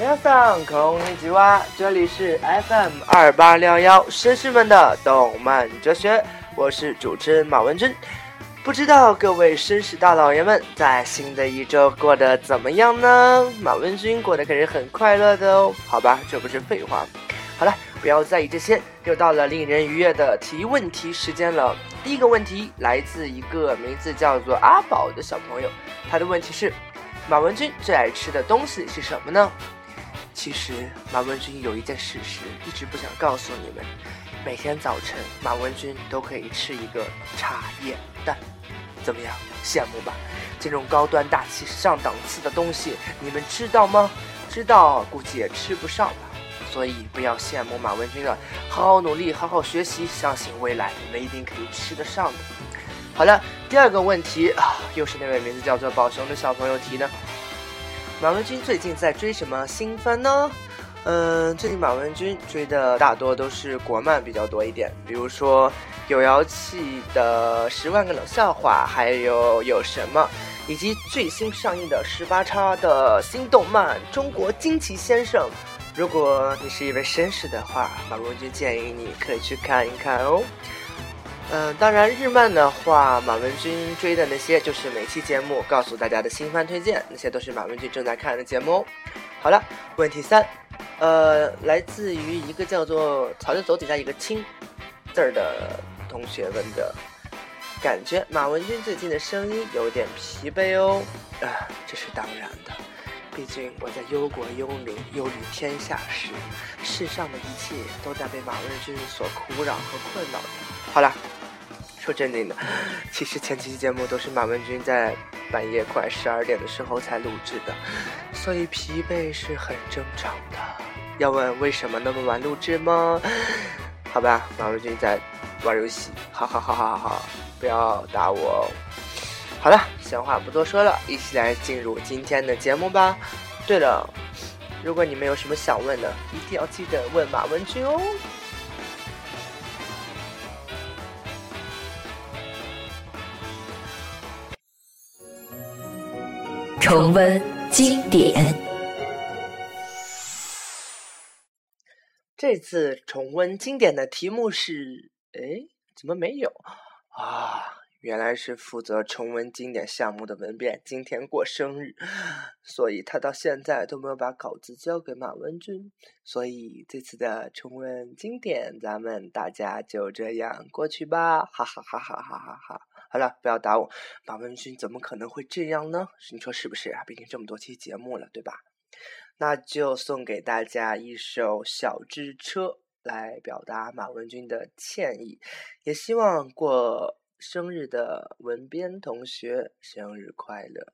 皆さんこんにちは，这里是 FM 二八六幺绅士们的动漫哲学，我是主持人马文君。不知道各位绅士大老爷们在新的一周过得怎么样呢？马文君过得可是很快乐的哦。好吧，这不是废话。好了，不要在意这些，又到了令人愉悦的提问题时间了。第一个问题来自一个名字叫做阿宝的小朋友，他的问题是：马文君最爱吃的东西是什么呢？ 其实马文君有一件事实一直不想告诉你们：每天早晨马文君都可以吃一个茶叶蛋，怎么样？羡慕吧？这种高端大气上档次的东西，你们知道吗？知道估计也吃不上吧。所以不要羡慕马文君了，好好努力，好好学习，相信未来你们一定可以吃得上的。好了，第二个问题啊，又是那位名字叫做宝熊的小朋友提的。马文君最近在追什么新番呢？嗯，最近马文君追的大多都是国漫比较多一点，比如说有妖气的《十万个冷笑话》，还有有什么，以及最新上映的十八叉的新动漫《中国惊奇先生》。如果你是一位绅士的话，马文君建议你可以去看一看哦。嗯，当然日漫的话，马文君追的那些就是每期节目告诉大家的新番推荐，那些都是马文君正在看的节目哦。好了，问题三，呃，来自于一个叫做“草就走”底下一个“青”字儿的同学问的，感觉马文君最近的声音有点疲惫哦。啊，这是当然的。毕竟我在忧国忧民、忧虑天下时，世上的一切都在被马文君所苦扰和困扰着。好了，说正经的，其实前几期节目都是马文君在半夜快十二点的时候才录制的，所以疲惫是很正常的。要问为什么那么晚录制吗？好吧，马文君在玩游戏。好好好好好好，不要打我哦。好了，闲话不多说了，一起来进入今天的节目吧。对了，如果你们有什么想问的，一定要记得问马文君哦。重温经典，这次重温经典的题目是，哎，怎么没有啊？原来是负责重温经典项目的文变今天过生日，所以他到现在都没有把稿子交给马文君。所以这次的重温经典，咱们大家就这样过去吧，哈哈哈哈哈哈哈！好了，不要打我，马文君怎么可能会这样呢？你说是不是啊？毕竟这么多期节目了，对吧？那就送给大家一首《小之车》来表达马文君的歉意，也希望过。生日的文编同学，生日快乐！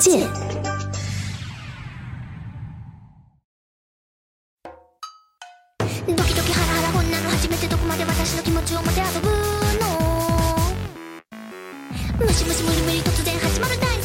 推荐。ドキドキハラハラこんなの初めてどこまで私の気持ちを持て遊ぶのムシムシ無理無理突然始まる大スペクタク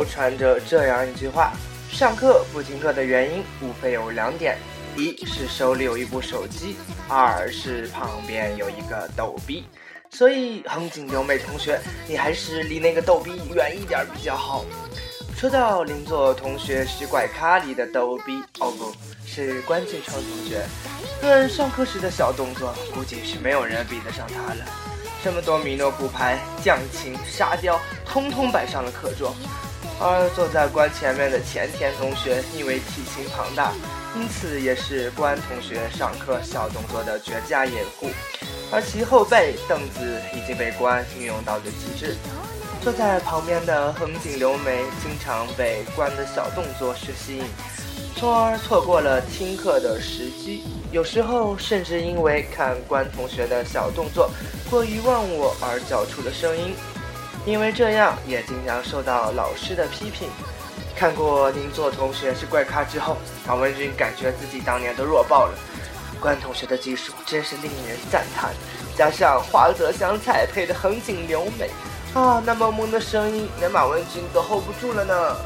流传着这样一句话：上课不听课的原因无非有两点，一是手里有一部手机，二是旁边有一个逗逼。所以横井留美同学，你还是离那个逗逼远一点比较好。说到邻座同学是怪咖里的逗逼，哦不是关敬超同学。论上课时的小动作，估计是没有人比得上他了。这么多米诺骨牌、将琴、沙雕，通通摆上了课桌。而坐在关前面的前田同学，因为体型庞大，因此也是关同学上课小动作的绝佳掩护。而其后背凳子已经被关运用到了极致。坐在旁边的横井留美，经常被关的小动作所吸引，从而错过了听课的时机。有时候甚至因为看关同学的小动作过于忘我而叫出了声音，因为这样也经常受到老师的批评。看过邻座同学是怪咖之后，马文君感觉自己当年都弱爆了。关同学的技术真是令人赞叹，加上花泽香菜配的横井留美，啊，那萌萌的声音连马文君都 hold 不住了呢。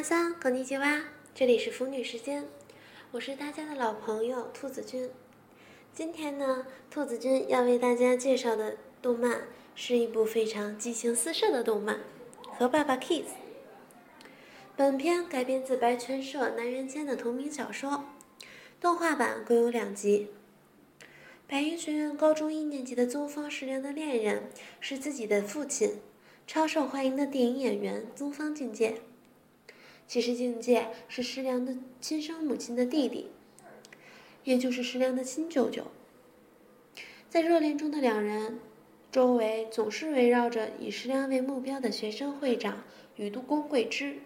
米娜桑，こんにちは，这里是腐女时间，我是大家的老朋友兔子君。今天呢，兔子君要为大家介绍的动漫是一部非常激情四射的动漫《和爸爸 Kiss》。本片改编自白泉社南原间的同名小说，动画版共有两集。白银学院高中一年级的宗方石良的恋人是自己的父亲，超受欢迎的电影演员宗方境界。 其实境界是石良的亲生母亲的弟弟，也就是石良的亲舅舅。在热恋中的两人，周围总是围绕着以石良为目标的学生会长宇都宫桂枝，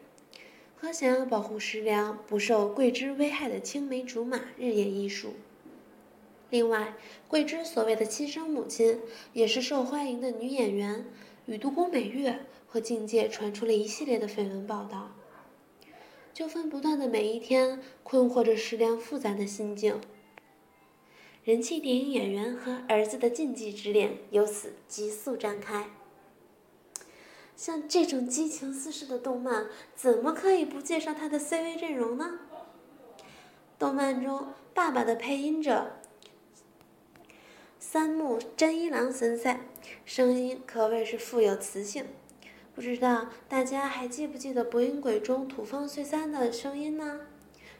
和想要保护石良不受桂枝危害的青梅竹马日夜艺术。另外，桂枝所谓的亲生母亲也是受欢迎的女演员宇都宫美月，和境界传出了一系列的绯闻报道。纠纷不断的每一天，困惑着石良复杂的心境。人气电影演员和儿子的禁忌之恋由此急速展开。像这种激情四射的动漫，怎么可以不介绍他的 CV 阵容呢？动漫中，爸爸的配音者三木真一郎森在，声音可谓是富有磁性。不知道大家还记不记得《博音鬼》中土方岁三的声音呢？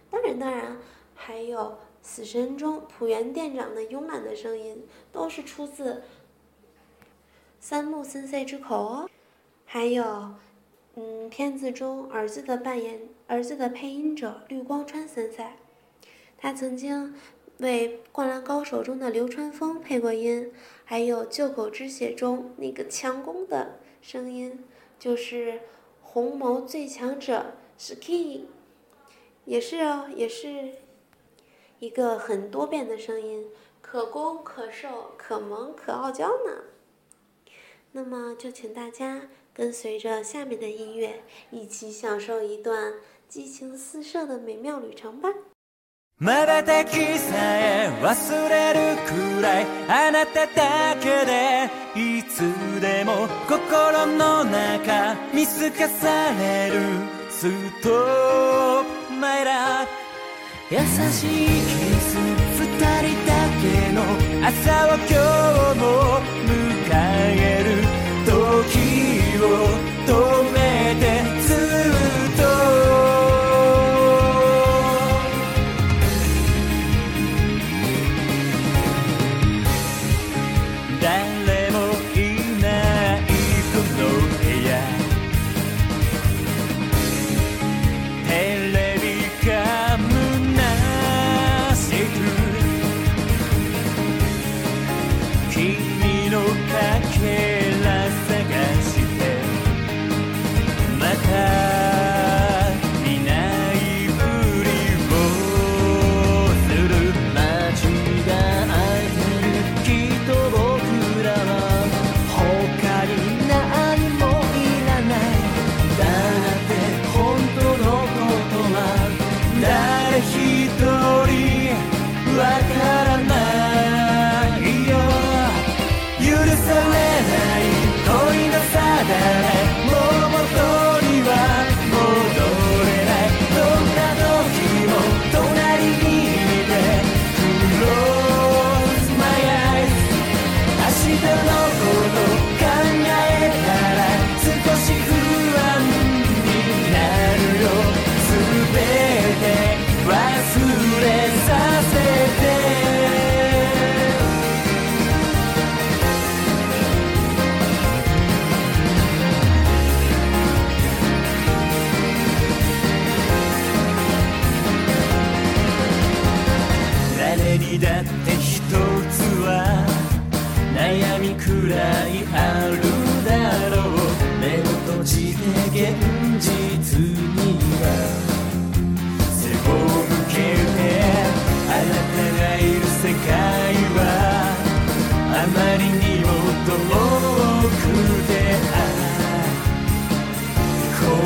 当然，当然，还有《死神》中浦原店长的慵懒的声音，都是出自三木森塞之口哦。还有，嗯，片子中儿子的扮演，儿子的配音者绿光川森塞，他曾经为《灌篮高手》中的流川枫配过音，还有《救狗之血》中那个强攻的声音。就是红眸最强者 Ski，也是哦，也是一个很多变的声音，可攻可受，可萌可傲娇呢。那么就请大家跟随着下面的音乐，一起享受一段激情四射的美妙旅程吧。瞬きさえ忘れるくらいあなただけでい つでも心の中見透かされる。ストップマイラ優しいキス二人だけの朝を今日も迎える時を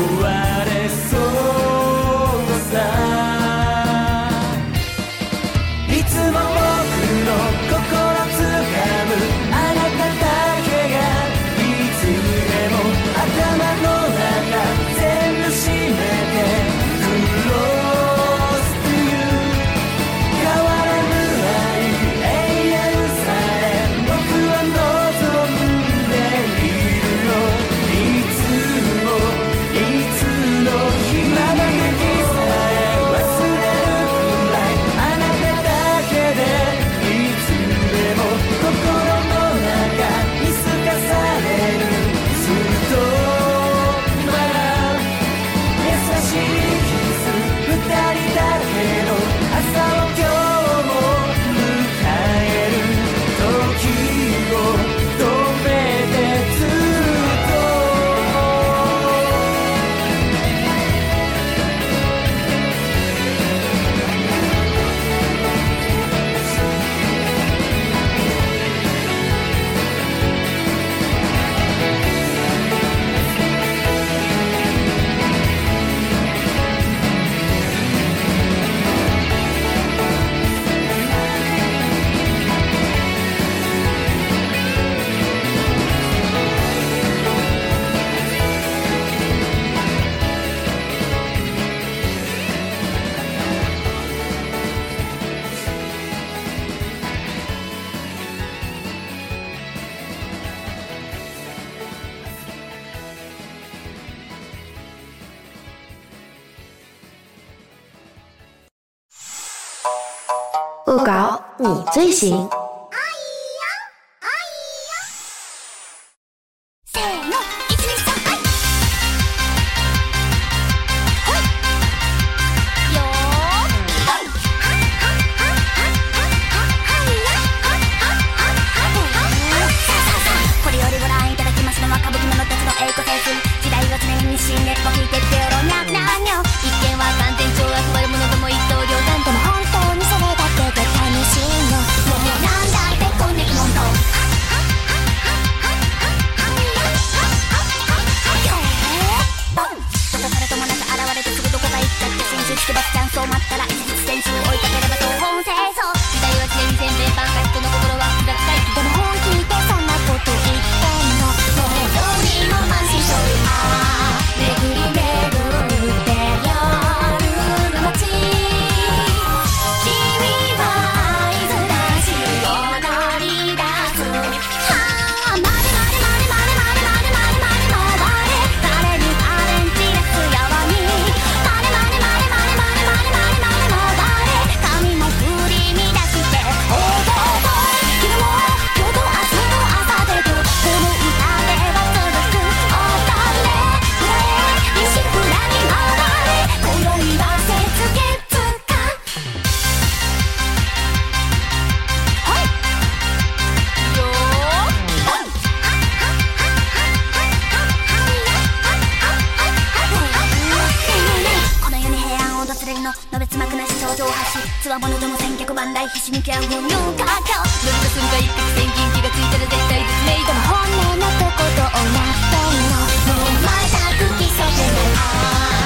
around. 恶搞你最行。結膜なし頂上発しつわものも戦脚万代ひしめき合う本能カーカー。乗りた瞬間一攫千金気がついたら絶対絶命でも本命のとことおんの。もう全く基礎じゃない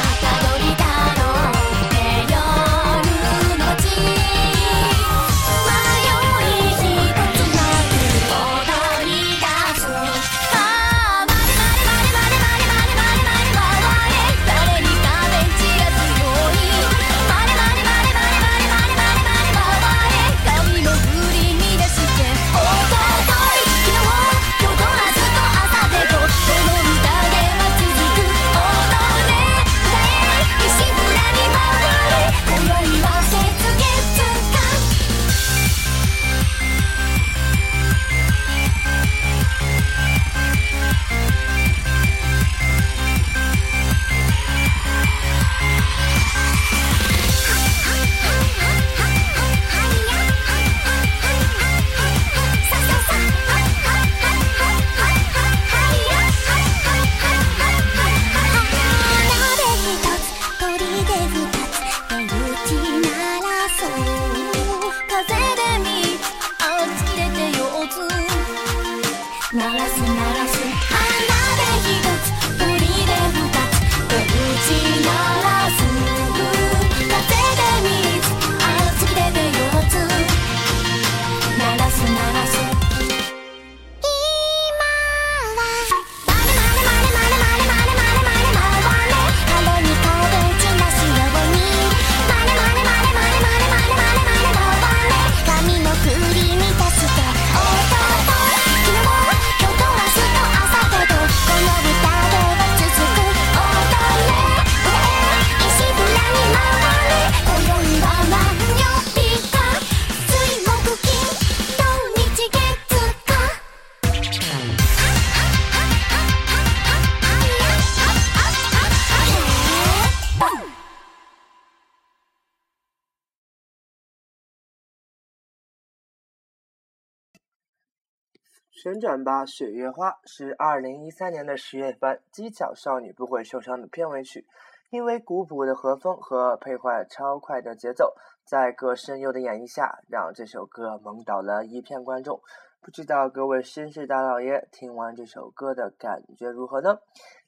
旋转吧，雪月花是二零一三年的十月份《机巧少女不会受伤》的片尾曲，因为古朴的和风和配坏超快的节奏，在各声优的演绎下，让这首歌萌倒了一片观众。不知道各位绅士大老爷听完这首歌的感觉如何呢？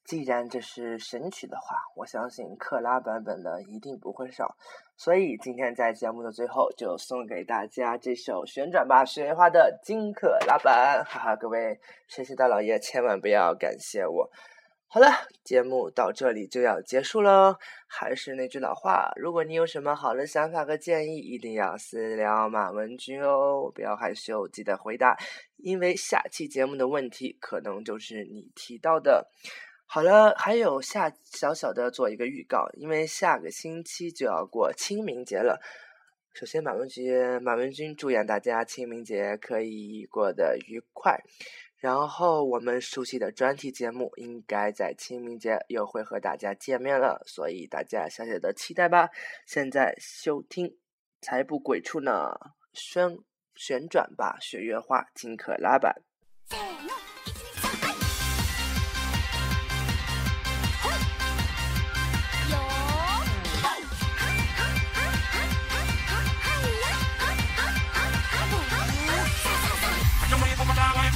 既然这是神曲的话，我相信克拉版本的一定不会少。所以今天在节目的最后，就送给大家这首《旋转吧雪花》的金克拉版，哈哈！各位绅士大老爷千万不要感谢我。好了，节目到这里就要结束了。还是那句老话，如果你有什么好的想法和建议，一定要私聊马文君哦。不要害羞，记得回答。因为下期节目的问题可能就是你提到的。好了，还有下小小的做一个预告，因为下个星期就要过清明节了。首先，马文君，马文君，祝愿大家清明节可以过得愉快。然后我们熟悉的专题节目应该在清明节又会和大家见面了，所以大家小小的期待吧。现在收听《财不鬼畜》呢，旋旋转吧，雪月花金可拉版。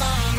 bye.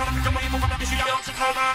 为梦，我到底需要有姿态吗？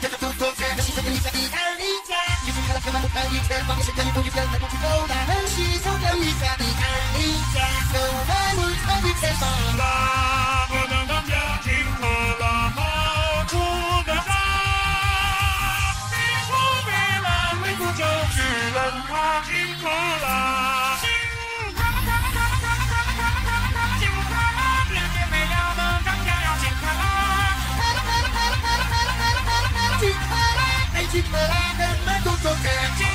Get a two-touch Magic me hagan, me gusto que